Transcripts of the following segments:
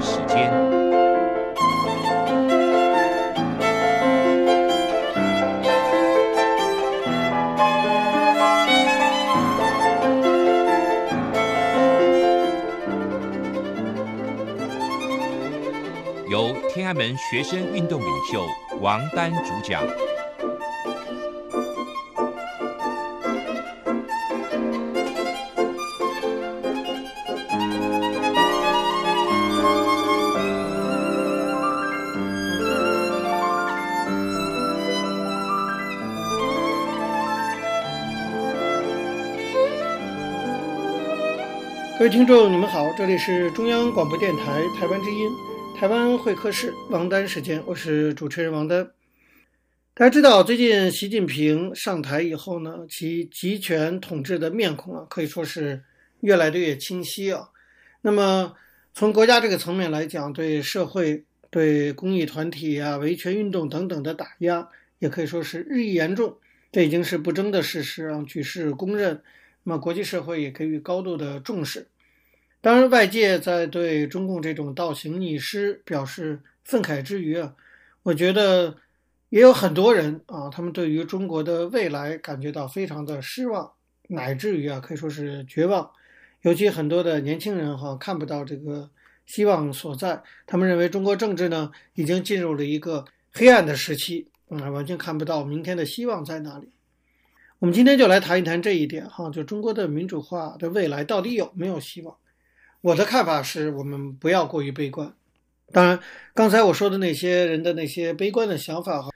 时间，由天安门学生运动领袖王丹主讲。听众，你们好，这里是中央广播电台台湾之音，台湾会客室，王丹时间，我是主持人王丹。大家知道，最近习近平上台以后呢，其集权统治的面孔啊，可以说是越来越清晰啊。那么，从国家这个层面来讲，对社会、对公益团体啊、维权运动等等的打压，也可以说是日益严重，这已经是不争的事实啊，举世公认。那么国际社会也给予高度的重视，当然外界在对中共这种倒行逆施表示愤慨之余啊，我觉得也有很多人啊，他们对于中国的未来感觉到非常的失望，乃至于啊可以说是绝望。尤其很多的年轻人哈看不到这个希望所在，他们认为中国政治呢已经进入了一个黑暗的时期，啊完全看不到明天的希望在哪里。我们今天就来谈一谈这一点哈，就中国的民主化的未来到底有没有希望？我的看法是我们不要过于悲观。当然，刚才我说的那些人的那些悲观的想法哈，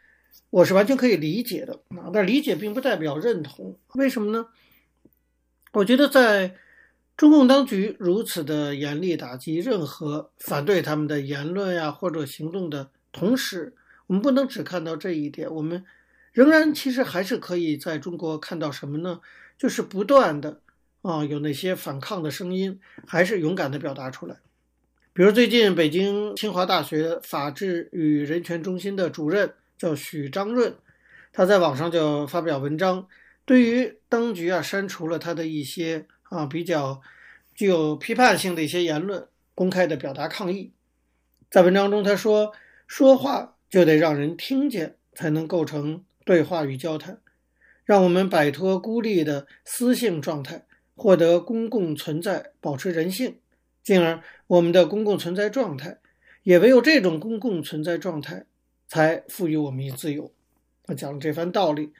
我是完全可以理解的啊，但理解并不代表认同。为什么呢？我觉得在中共当局如此的严厉打击任何反对他们的言论呀或者行动的同时，我们不能只看到这一点，我们。仍然，其实还是可以在中国看到什么呢？就是不断的啊，有那些反抗的声音，还是勇敢的表达出来。比如最近北京清华大学法治与人权中心的主任叫许章润，他在网上就发表文章，对于当局啊删除了他的一些啊比较具有批判性的一些言论，公开的表达抗议。在文章中他说：“说话就得让人听见，才能构成。”对话与交谈，让我们摆脱孤立的私性状态，获得公共存在，保持人性，进而我们的公共存在状态，也唯有这种公共存在状态，才赋予我们以自由。他讲了这番道理。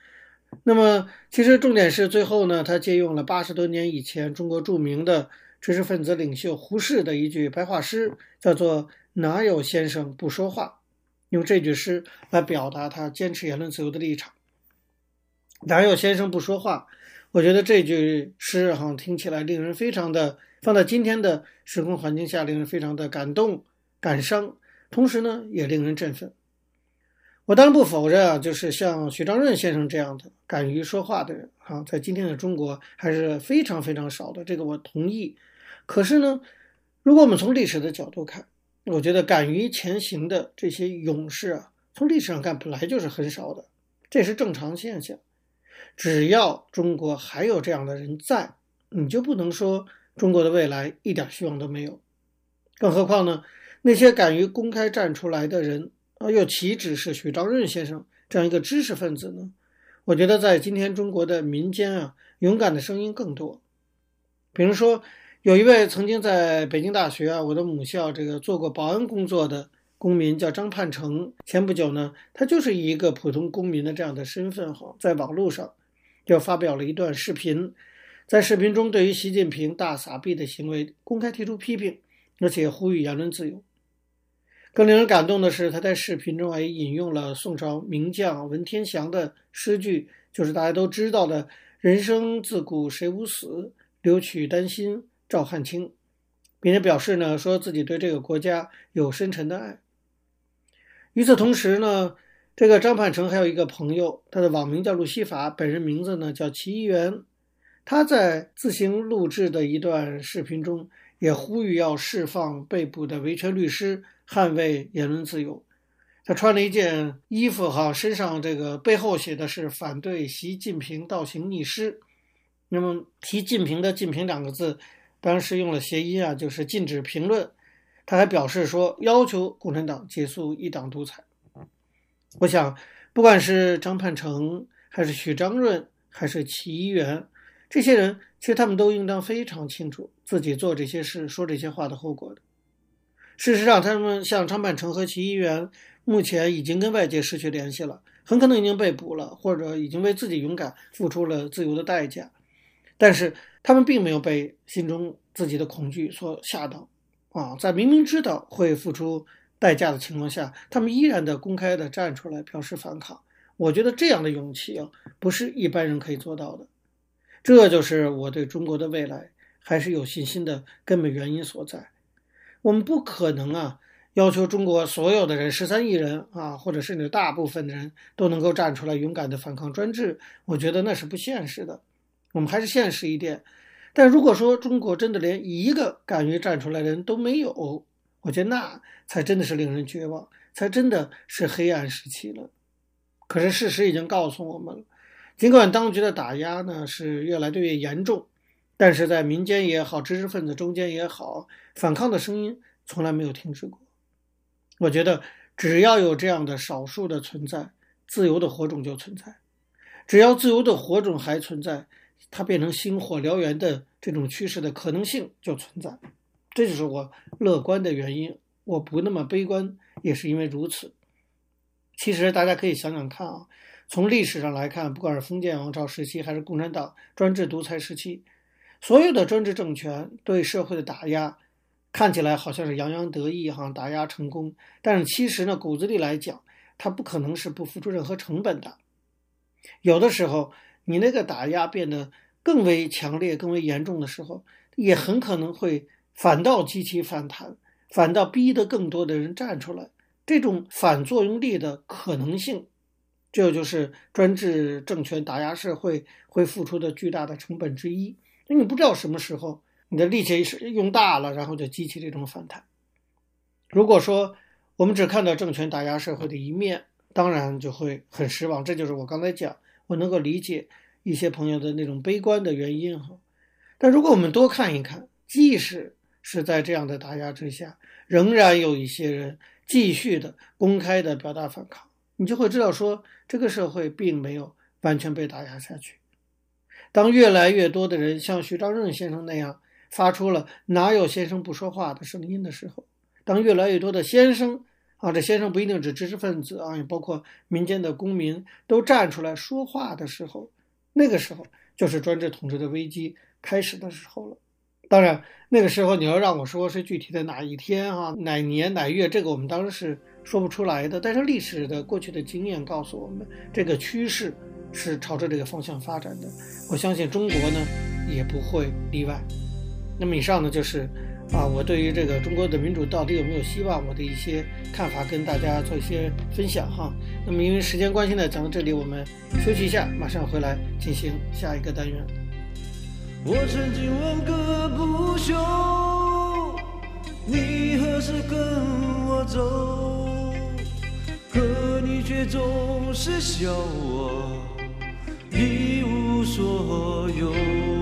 那么，其实重点是最后呢，他借用了八十多年以前中国著名的知识分子领袖胡适的一句白话诗，叫做“哪有先生不说话”。用这句诗来表达他坚持言论自由的立场。哪有先生不说话？我觉得这句诗哈听起来令人非常的，放在今天的时空环境下，令人非常的感动、感伤，同时呢也令人振奋。我当然不否认啊，就是像许章润先生这样的敢于说话的人啊，在今天的中国还是非常非常少的，这个我同意。可是呢，如果我们从历史的角度看，我觉得敢于前行的这些勇士啊，从历史上看本来就是很少的，这是正常现象。只要中国还有这样的人在，你就不能说中国的未来一点希望都没有。更何况呢，那些敢于公开站出来的人啊，又岂止是许章润先生这样一个知识分子呢？我觉得在今天中国的民间啊，勇敢的声音更多。比如说。有一位曾经在北京大学啊，我的母校这个做过保安工作的公民叫张盼成。前不久呢，他就是以一个普通公民的这样的身份哈，在网络上就发表了一段视频，在视频中对于习近平大撒币的行为公开提出批评，而且呼吁言论自由。更令人感动的是，他在视频中还引用了宋朝名将文天祥的诗句，就是大家都知道的“人生自古谁无死，留取丹心。”照汗青，并且表示呢，说自己对这个国家有深沉的爱。与此同时呢，这个张盼成还有一个朋友，他的网名叫路西法，本人名字呢叫齐一元。他在自行录制的一段视频中，也呼吁要释放被捕的维权律师，捍卫言论自由。他穿了一件衣服，哈，身上这个背后写的是反对习近平倒行逆施。那么提“近平”的“近平”两个字。当时用了谐音啊，就是禁止评论。他还表示说，要求共产党结束一党独裁。我想，不管是张盼成，还是许章润，还是齐一元，这些人其实他们都应当非常清楚自己做这些事、说这些话的后果的。事实上，他们像张盼成和齐一元，目前已经跟外界失去联系了，很可能已经被捕了，或者已经为自己勇敢付出了自由的代价。但是，他们并没有被心中自己的恐惧所吓到。啊，在明明知道会付出代价的情况下，他们依然的公开的站出来表示反抗。我觉得这样的勇气啊，不是一般人可以做到的。这就是我对中国的未来还是有信心的根本原因所在。我们不可能啊，要求中国所有的人，十三亿人啊，或者甚至大部分的人都能够站出来勇敢的反抗专制。我觉得那是不现实的。我们还是现实一点。但如果说中国真的连一个敢于站出来的人都没有，我觉得那才真的是令人绝望，才真的是黑暗时期了。可是事实已经告诉我们了，尽管当局的打压呢是越来越严重，但是在民间也好，知识分子中间也好，反抗的声音从来没有停止过。我觉得只要有这样的少数的存在，自由的火种就存在。只要自由的火种还存在。它变成星火燎原的这种趋势的可能性就存在，这就是我乐观的原因。我不那么悲观，也是因为如此。其实大家可以想想看啊，从历史上来看，不管是封建王朝时期，还是共产党专制独裁时期，所有的专制政权对社会的打压，看起来好像是洋洋得意哈，打压成功。但是其实呢，骨子里来讲，它不可能是不付出任何成本的。有的时候，你那个打压变得更为强烈、更为严重的时候，也很可能会反倒激起反弹，反倒逼得更多的人站出来。这种反作用力的可能性，这就是专制政权打压社会会付出的巨大的成本之一。你不知道什么时候你的力气是用大了，然后就激起这种反弹。如果说我们只看到政权打压社会的一面，当然就会很失望。这就是我刚才讲。我能够理解一些朋友的那种悲观的原因哈，但如果我们多看一看，即使是在这样的打压之下，仍然有一些人继续的公开的表达反抗，你就会知道说，这个社会并没有完全被打压下去。当越来越多的人像徐章润先生那样发出了“哪有先生不说话”的声音的时候，当越来越多的先生，啊，这先生不一定指知识分子啊，也包括民间的公民都站出来说话的时候，那个时候就是专制统治的危机开始的时候了。当然，那个时候你要让我说是具体的哪一天啊，哪年哪月，这个我们当时是说不出来的。但是历史的过去的经验告诉我们，这个趋势是朝着这个方向发展的。我相信中国呢也不会例外。那么以上呢就是。啊，我对于这个中国的民主到底有没有希望，我的一些看法跟大家做一些分享哈。那么因为时间关系呢，讲到这里我们休息一下，马上回来进行下一个单元。我曾经问个不休，你何时跟我走？可你却总是笑我一无所有。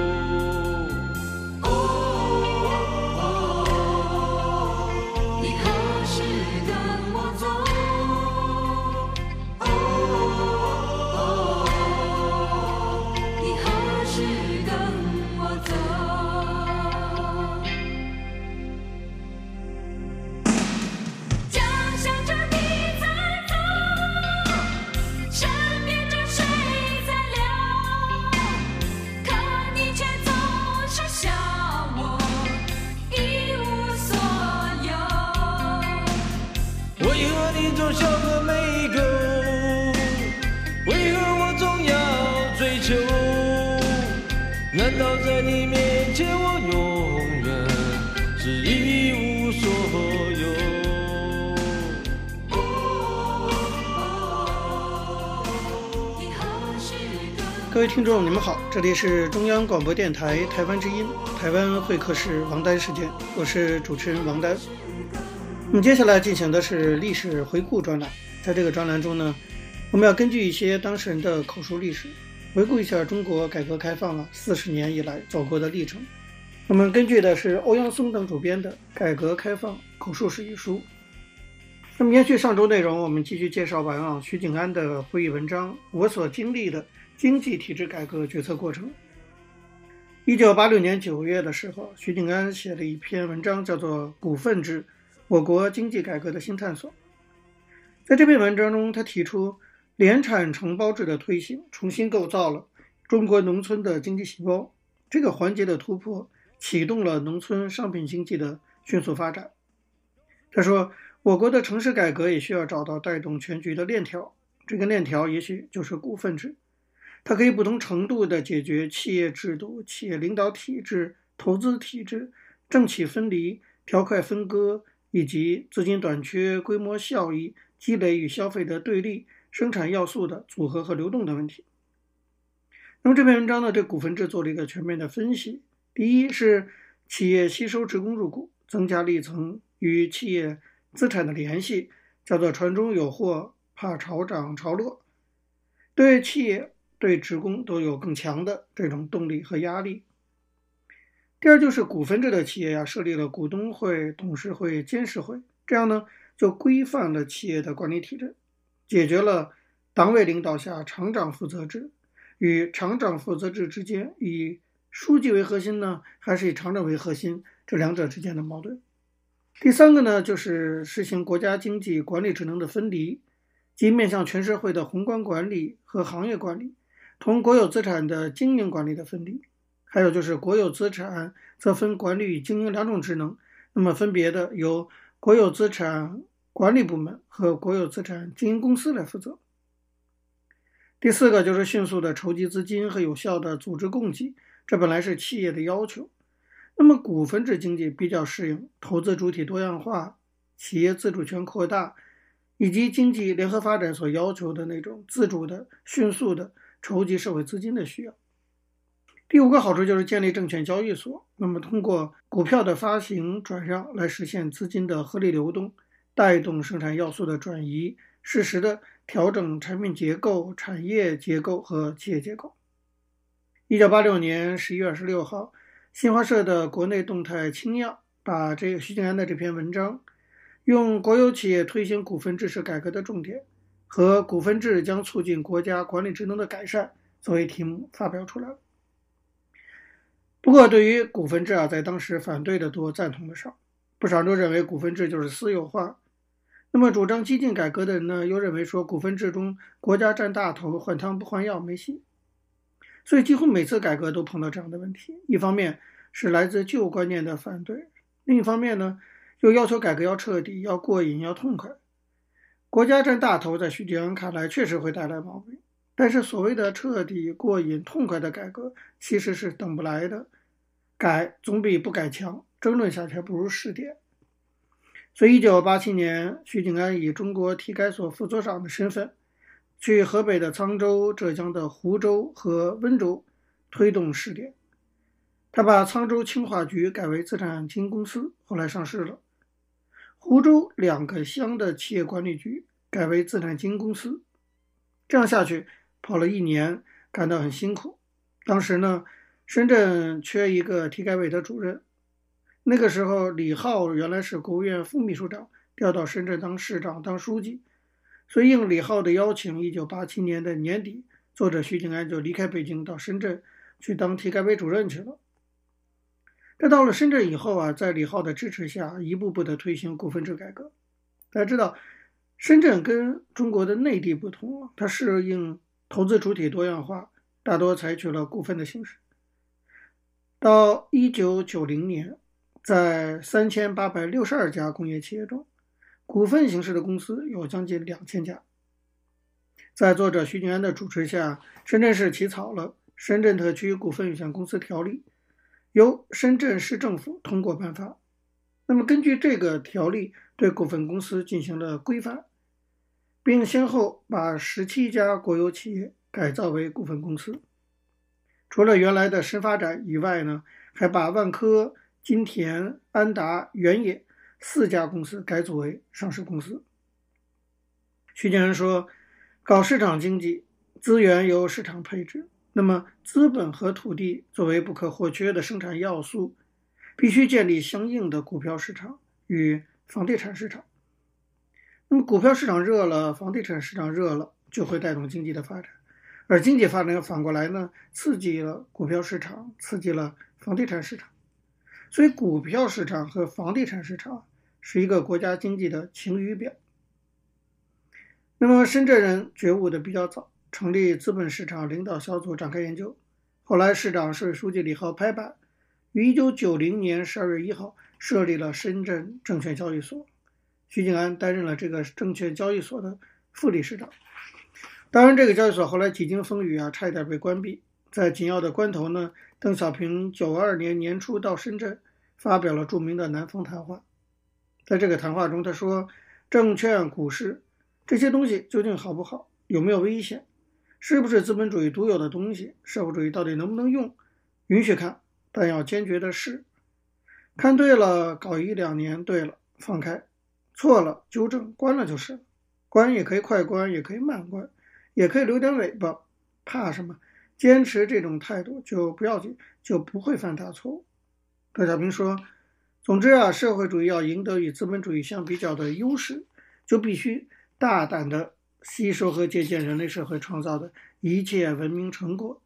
各各位听众，你们好，这里是中央广播电台台湾之音，台湾会客室王丹时间，我是主持人王丹。那么接下来进行的是历史回顾专栏，在这个专栏中呢，我们要根据一些当事人的口述历史，回顾一下中国改革开放了四十年以来走过的历程。我们根据的是欧阳松等主编的《改革开放口述史》一书。那么延续上周内容，我们继续介绍完了徐景安的会议文章《我所经历的经济体制改革决策过程》。一九八六年九月的时候，徐景安写了一篇文章，叫做《股份制：我国经济改革的新探索》。在这篇文章中，他提出联产承包制的推行，重新构造了中国农村的经济细胞。这个环节的突破，启动了农村商品经济的迅速发展。他说。我国的城市改革也需要找到带动全局的链条，这个链条也许就是股份制，它可以不同程度地解决企业制度、企业领导体制、投资体制、政企分离、条块分割以及资金短缺、规模效益、积累与消费的对立、生产要素的组合和流动的问题。那么这篇文章呢，对股份制做了一个全面的分析。第一是企业吸收职工入股，增加利层与企业。资产的联系叫做船中有货，怕潮涨潮落，对企业、对职工都有更强的这种动力和压力。第二就是股份制的企业呀，设立了股东会、董事会、监事会，这样呢就规范了企业的管理体制，解决了党委领导下厂长负责制与厂长负责制之间以书记为核心呢，还是以厂长为核心这两者之间的矛盾。第三个呢，就是实行国家经济管理职能的分离，即面向全社会的宏观管理和行业管理，同国有资产的经营管理的分离。还有就是国有资产则分管理与经营两种职能，那么分别的由国有资产管理部门和国有资产经营公司来负责。第四个就是迅速的筹集资金和有效的组织供给，这本来是企业的要求。那么，股份制经济比较适应投资主体多样化、企业自主权扩大，以及经济联合发展所要求的那种自主的、迅速的筹集社会资金的需要。第五个好处就是建立证券交易所，那么通过股票的发行转让来实现资金的合理流动，带动生产要素的转移，适时的调整产品结构、产业结构和企业结构。一九八六年十一月二十六号。新华社的国内动态轻样把这个徐静安的这篇文章，用国有企业推行股份制是改革的重点和股份制将促进国家管理职能的改善作为题目发表出来了。不过，对于股份制啊，在当时反对的多，赞同的少。不少人都认为股份制就是私有化。那么，主张激进改革的人呢，又认为说股份制中国家占大头，换汤不换药，没戏。所以几乎每次改革都碰到这样的问题，一方面是来自旧观念的反对，另一方面呢，又要求改革要彻底、要过瘾、要痛快。国家占大头，在徐景恩看来确实会带来毛病，但是所谓的彻底、过瘾、痛快的改革其实是等不来的，改总比不改强，争论下去还不如试点。所以，一九八七年，徐景安以中国体改所副所长的身份。去河北的沧州、浙江的湖州和温州推动试点。他把沧州青化局改为资产经营公司，后来上市了。湖州两个乡的企业管理局改为资产经营公司。这样下去跑了一年，感到很辛苦。当时呢，深圳缺一个体改委的主任。那个时候，李浩原来是国务院副秘书长，调到深圳当市长、当书记。所以应李浩的邀请，一九八七年的年底，作者徐景安就离开北京到深圳去当体改委主任去了。他到了深圳以后啊，在李浩的支持下，一步步的推行股份制改革。大家知道，深圳跟中国的内地不同，它适应投资主体多样化，大多采取了股份的形式。到一九九零年，在三千八百六十二家工业企业中，股份形式的公司有将近两千家，在作者徐景安的主持下，深圳市起草了《深圳特区股份有限公司条例》，由深圳市政府通过颁发。那么根据这个条例，对股份公司进行了规范，并先后把十七家国有企业改造为股份公司。除了原来的深发展以外呢，还把万科、金田、安达、原野四家公司改组为上市公司。徐建安说：“搞市场经济，资源由市场配置，那么资本和土地作为不可或缺的生产要素，必须建立相应的股票市场与房地产市场。那么股票市场热了，房地产市场热了，就会带动经济的发展。”而经济发展反过来呢，刺激了股票市场，刺激了房地产市场，所以股票市场和房地产市场是一个国家经济的晴雨表。那么深圳人觉悟的比较早，成立资本市场领导小组展开研究。后来市长、市委书记李浩拍板，于一九九零年十二月一号设立了深圳证券交易所，徐景安担任了这个证券交易所的副理事长。当然，这个交易所后来几经风雨啊，差一点被关闭。在紧要的关头呢，邓小平九二年年初到深圳，发表了著名的南方谈话。在这个谈话中，他说：“证券、股市这些东西究竟好不好？有没有危险？是不是资本主义独有的东西？社会主义到底能不能用？允许看，但要坚决的试。看对了，搞一两年；对了，放开；错了，纠正；关了就是。关也可以快关，也可以慢关。”也可以留点尾巴，怕什么？坚持这种态度就不要紧，就不会犯大错误。邓小平说：“总之啊，社会主义要赢得与资本主义相比较的优势，就必须大胆地吸收和借鉴人类社会创造的一切文明成果，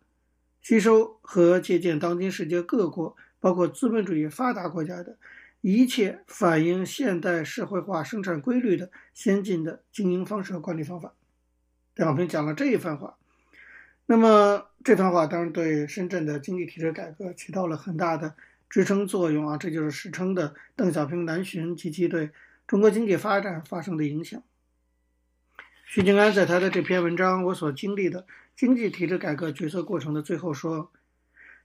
吸收和借鉴当今世界各国，包括资本主义发达国家的一切反映现代社会化生产规律的先进的经营方式和管理方法。”邓小平讲了这一番话，那么这番话当然对深圳的经济体制改革起到了很大的支撑作用啊，这就是史称的邓小平南巡及其对中国经济发展发生的影响。徐静安在他的这篇文章《我所经历的经济体制改革决策过程》的最后说，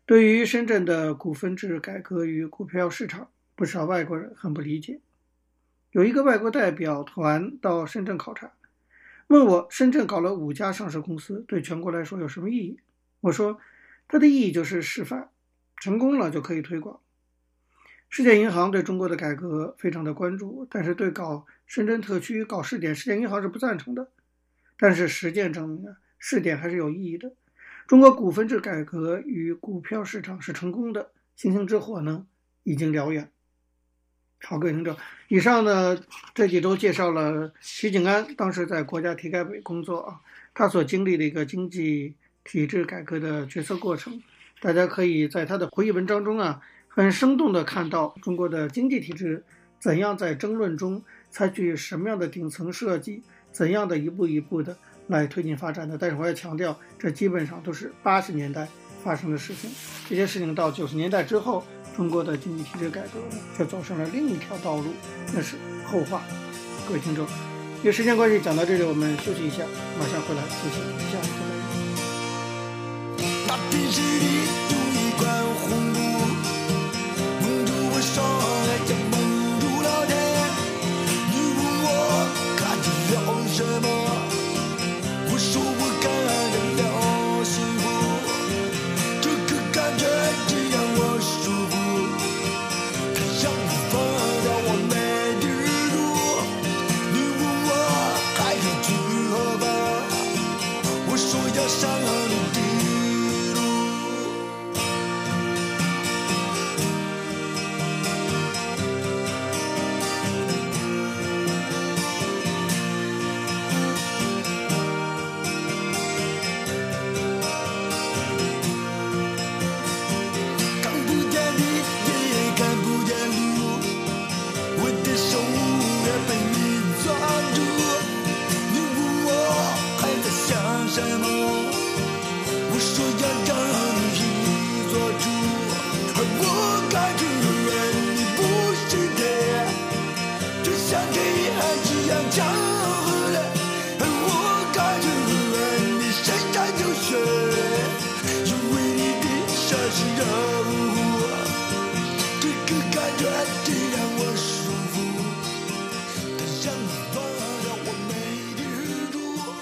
对于深圳的股份制改革与股票市场，不少外国人很不理解。有一个外国代表团到深圳考察。问我深圳搞了五家上市公司，对全国来说有什么意义？我说，它的意义就是示范，成功了就可以推广。世界银行对中国的改革非常的关注，但是对搞深圳特区搞试点，世界银行是不赞成的。但是实践证明啊，试点还是有意义的。中国股份制改革与股票市场是成功的，星星之火呢已经燎原。好，各位听众，以上呢这几周介绍了徐景安当时在国家体改委工作啊，他所经历的一个经济体制改革的决策过程。大家可以在他的回忆文章中啊，很生动地看到中国的经济体制怎样在争论中采取什么样的顶层设计，怎样的一步一步的来推进发展的。但是我要强调，这基本上都是八十年代发生的事情，这些事情到九十年代之后。中国的经济体制改革却走上了另一条道路，那是后话。各位听众，因为时间关系讲到这里，我们休息一下，马上回来进行下一个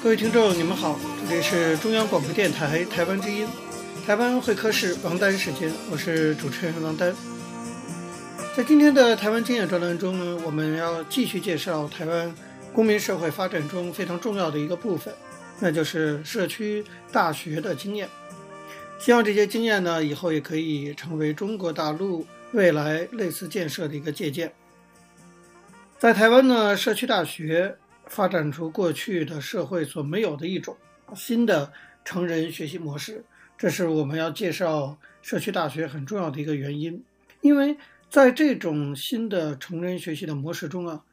各位听众，你们好，这里是中央广播电台台湾之音，台湾会客室王丹时间，我是主持人王丹。在今天的台湾经验专栏中呢，我们要继续介绍台湾公民社会发展中非常重要的一个部分，那就是社区大学的经验。希望这些经验呢，以后也可以成为中国大陆未来类似建设的一个借鉴。在台湾呢，社区大学发展出过去的社会所没有的一种新的成人学习模式，这是我们要介绍社区大学很重要的一个原因。因为在这种新的成人学习的模式中啊，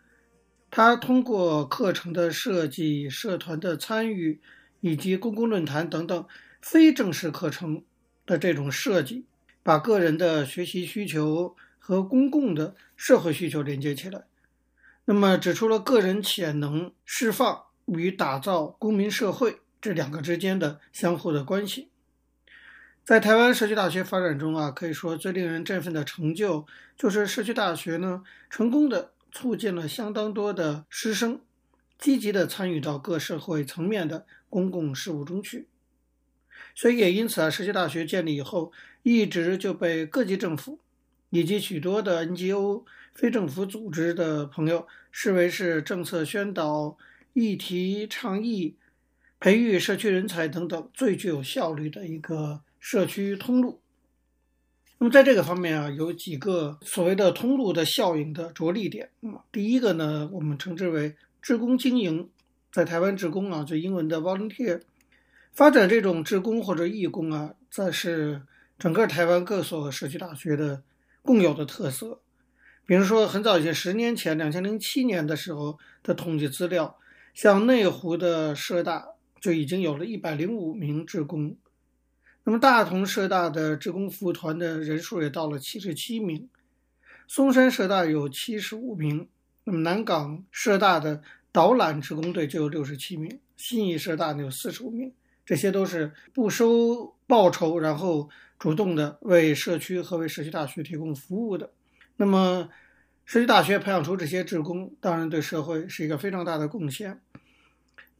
它通过课程的设计、社团的参与以及公共论坛等等非正式课程的这种设计，把个人的学习需求和公共的社会需求连接起来。那么指出了个人潜能释放与打造公民社会这两个之间的相互的关系。在台湾社区大学发展中啊，可以说最令人振奋的成就，就是社区大学呢，成功的促进了相当多的师生积极的参与到各社会层面的公共事务中去。所以也因此啊，社区大学建立以后，一直就被各级政府以及许多的 NGO。非政府组织的朋友视为是政策宣导、议题倡议、培育社区人才等等最具有效率的一个社区通路。那么在这个方面啊，有几个所谓的通路的效应的着力点。嗯，第一个呢，我们称之为职工经营，在台湾职工啊，就英文的 volunteer，发展这种职工或者义工啊，这是整个台湾各所社区大学的共有的特色。比如说，很早以前，十年前，两千零七年的时候的统计资料，像内湖的社大就已经有了一百零五名职工，那么大同社大的职工服务团的人数也到了七十七名，松山社大有七十五名，那么南港社大的导览职工队就有六十七名，新义社大有四十五名，这些都是不收报酬，然后主动的为社区和为社区大学提供服务的。那么，社区大学培养出这些志工，当然对社会是一个非常大的贡献。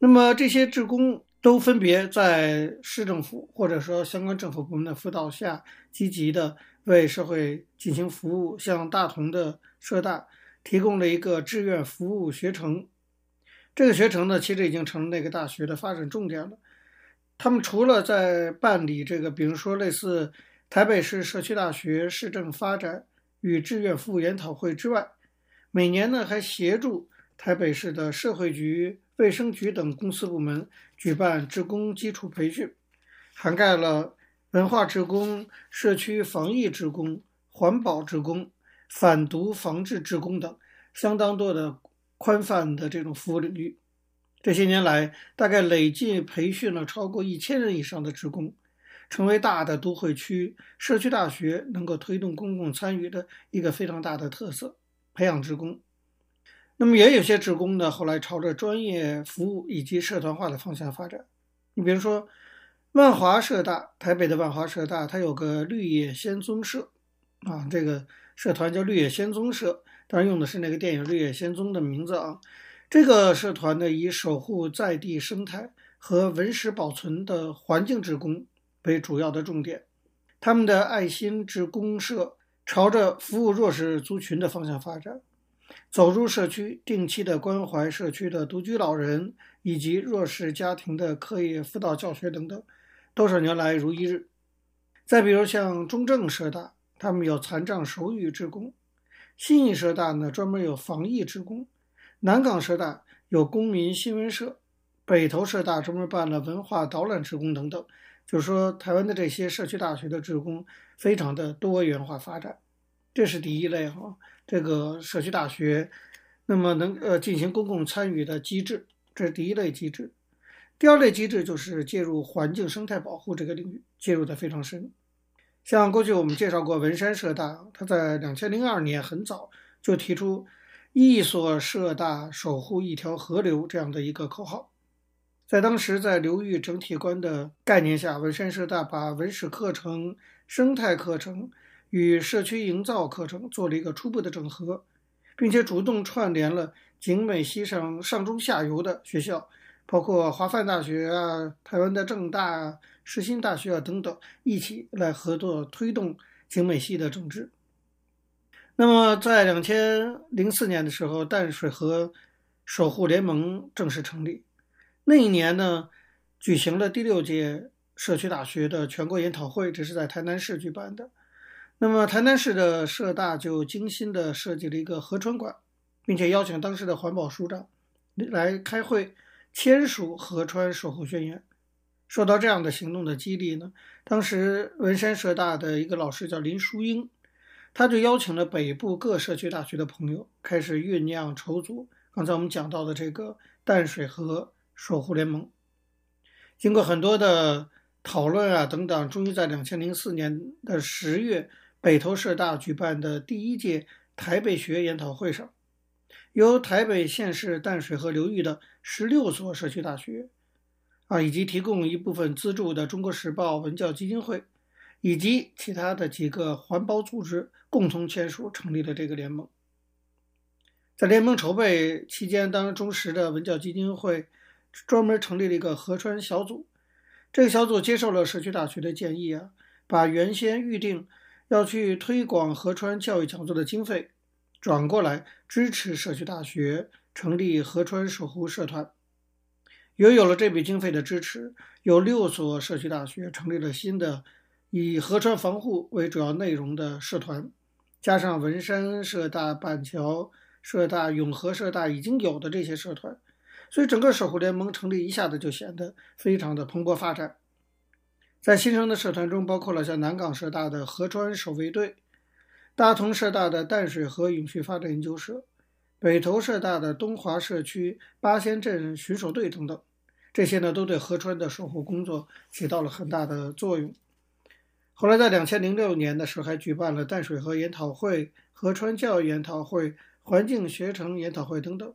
那么这些志工都分别在市政府或者说相关政府部门的辅导下，积极的为社会进行服务。像大同的社大提供了一个志愿服务学程，这个学程呢，其实已经成了那个大学的发展重点了。他们除了在办理这个，比如说类似台北市社区大学市政发展。与志愿服务研讨会之外，每年呢还协助台北市的社会局、卫生局等公司部门举办职工基础培训，涵盖了文化职工、社区防疫职工、环保职工、反毒防治职工等相当多的宽泛的这种服务领域。这些年来，大概累计培训了超过一千人以上的职工。成为大的都会区社区大学能够推动公共参与的一个非常大的特色，培养职工。那么也有些职工呢，后来朝着专业服务以及社团化的方向发展。你比如说，万华社大，台北的万华社大，它有个绿野仙踪社，啊，这个社团叫绿野仙踪社，当然用的是那个电影《绿野仙踪》的名字啊。这个社团呢，以守护在地生态和文史保存的环境职工。为主要的重点，他们的爱心志工社朝着服务弱势族群的方向发展，走入社区，定期的关怀社区的独居老人以及弱势家庭的课业辅导教学等等，多少年来如一日。再比如像中正社大，他们有残障手语职工；新义社大呢，专门有防疫职工；南港社大有公民新闻社；北投社大专门办了文化导览职工等等。就是说，台湾的这些社区大学的职工非常的多元化发展，这是第一类哈。这个社区大学，那么能呃进行公共参与的机制，这是第一类机制。第二类机制就是介入环境生态保护这个领域，介入的非常深。像过去我们介绍过文山社大，他在两千零二年很早就提出“一所社大守护一条河流”这样的一个口号。在当时，在流域整体观的概念下，文山社大把文史课程、生态课程与社区营造课程做了一个初步的整合，并且主动串联了景美溪上上中下游的学校，包括华范大学啊、台湾的政大啊、世新大学啊等等，一起来合作推动景美系的整治。那么，在两千零四年的时候，淡水河守护联盟正式成立。那一年呢，举行了第六届社区大学的全国研讨会，这是在台南市举办的。那么，台南市的社大就精心的设计了一个河川馆，并且邀请当时的环保署长来开会签署河川守护宣言。受到这样的行动的激励呢，当时文山社大的一个老师叫林淑英。他就邀请了北部各社区大学的朋友，开始酝酿筹组刚才我们讲到的这个淡水河守护联盟。经过很多的讨论啊等等，终于在两千零四年的十月，北投社大举办的第一届台北学研讨会上，由台北县市淡水河流域的十六所社区大学，啊，以及提供一部分资助的中国时报文教基金会。以及其他的几个环保组织共同签署成立了这个联盟。在联盟筹备期间，当中时的文教基金会专门成立了一个河川小组。这个小组接受了社区大学的建议啊，把原先预定要去推广河川教育讲座的经费转过来支持社区大学成立河川守护社团。由于有了这笔经费的支持，有六所社区大学成立了新的。以河川防护为主要内容的社团，加上文山社大、板桥社大、永和社大已经有的这些社团，所以整个守护联盟成立一下子就显得非常的蓬勃发展。在新生的社团中，包括了像南港社大的河川守卫队、大同社大的淡水河永续发展研究社、北投社大的东华社区八仙镇巡守队等等，这些呢都对河川的守护工作起到了很大的作用。后来，在两千零六年的时候，还举办了淡水河研讨会、河川教育研讨会、环境学程研讨会等等。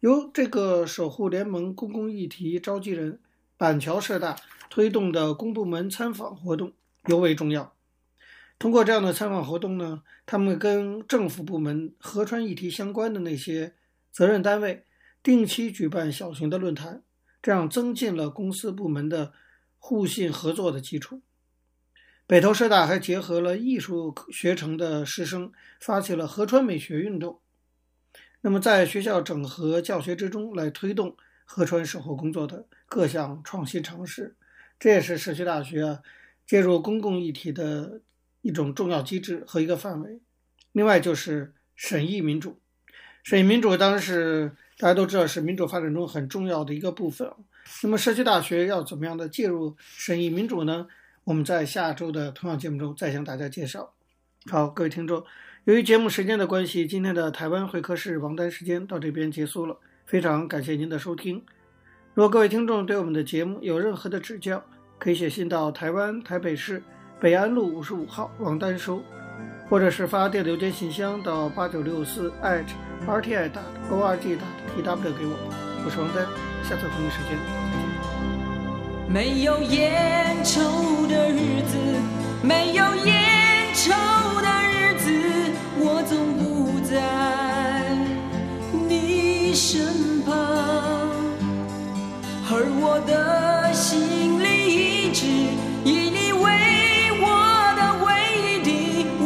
由这个守护联盟公共议题召集人板桥社大推动的公部门参访活动尤为重要。通过这样的参访活动呢，他们跟政府部门河川议题相关的那些责任单位定期举办小型的论坛，这样增进了公司部门的互信合作的基础。北投社大还结合了艺术学程的师生，发起了河川美学运动。那么，在学校整合教学之中，来推动河川守护工作的各项创新尝试，这也是社区大学啊介入公共议题的一种重要机制和一个范围。另外，就是审议民主。审议民主当然是大家都知道是民主发展中很重要的一个部分。那么，社区大学要怎么样的介入审议民主呢？我们在下周的同样节目中再向大家介绍。好，各位听众，由于节目时间的关系，今天的台湾会客室王丹时间到这边结束了。非常感谢您的收听。如果各位听众对我们的节目有任何的指教，可以写信到台湾台北市北安路五十五号王丹收，或者是发电子邮件信箱到八九六四 @rti.org.tw 给我。我是王丹，下次同一时间再见。没有烟抽的日子，没有烟抽身旁，而我的心里一直以你为我的唯一的、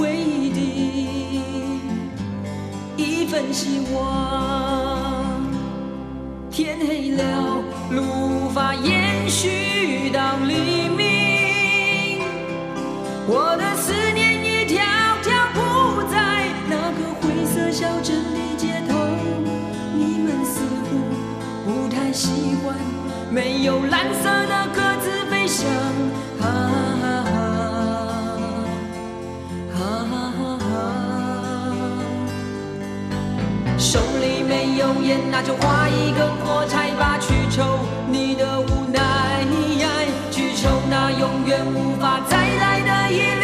唯一的一份希望。天黑了，路无法延续。到黎明，我的思念一条条铺在那个灰色小镇的街头。没有蓝色的鸽子飞翔。啊啊啊啊啊啊！手里没有烟，那就画一根火柴吧，去抽你的无奈。去抽那永远无法再来的一缕。